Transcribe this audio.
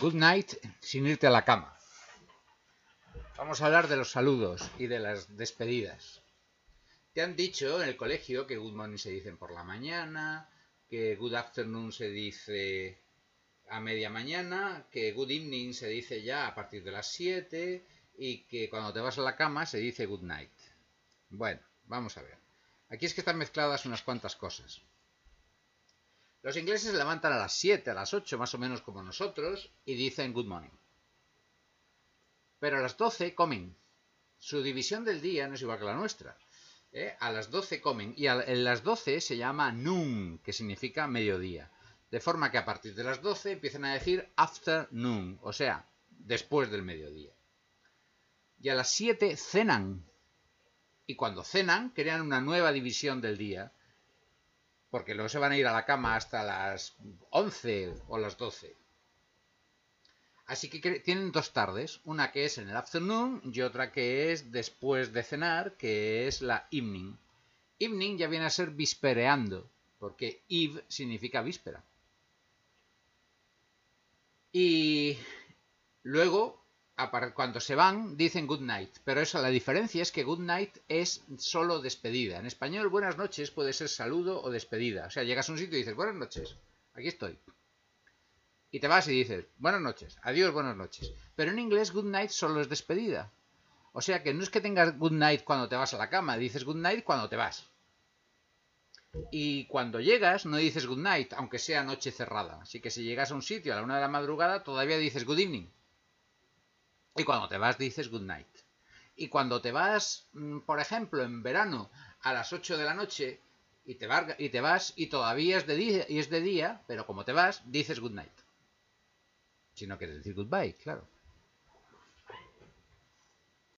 Good night sin irte a la cama. Vamos a hablar de los saludos y de las despedidas. Te han dicho en el colegio que good morning se dicen por la mañana, que good afternoon se dice a media mañana, que good evening se dice ya a partir de las 7 y que cuando te vas a la cama se dice good night. Bueno, vamos a ver. Aquí es que están mezcladas unas cuantas cosas. Los ingleses se levantan a las 7, a las 8 más o menos como nosotros y dicen good morning. Pero a las 12 comen. Su división del día no es igual que la nuestra. ¿eh? A las 12 comen y a en las 12 se llama noon, que significa mediodía. De forma que a partir de las 12 empiezan a decir afternoon, o sea, después del mediodía. Y a las 7 cenan. Y cuando cenan, crean una nueva división del día porque luego se van a ir a la cama hasta las 11 o las 12. Así que tienen dos tardes, una que es en el afternoon y otra que es después de cenar, que es la evening. Evening ya viene a ser vispereando, porque eve significa víspera. Y luego cuando se van dicen good night, pero eso la diferencia es que good night es solo despedida. En español buenas noches puede ser saludo o despedida. O sea, llegas a un sitio y dices buenas noches, aquí estoy. Y te vas y dices buenas noches, adiós, buenas noches. Pero en inglés good night solo es despedida. O sea que no es que tengas good night cuando te vas a la cama, dices good night cuando te vas. Y cuando llegas no dices good night, aunque sea noche cerrada. Así que si llegas a un sitio a la una de la madrugada todavía dices good evening. Y cuando te vas dices good night. Y cuando te vas, mm, por ejemplo, en verano a las 8 de la noche y te, y te vas y todavía es de, día, y es de día, pero como te vas, dices good night. Si no quieres decir goodbye, claro.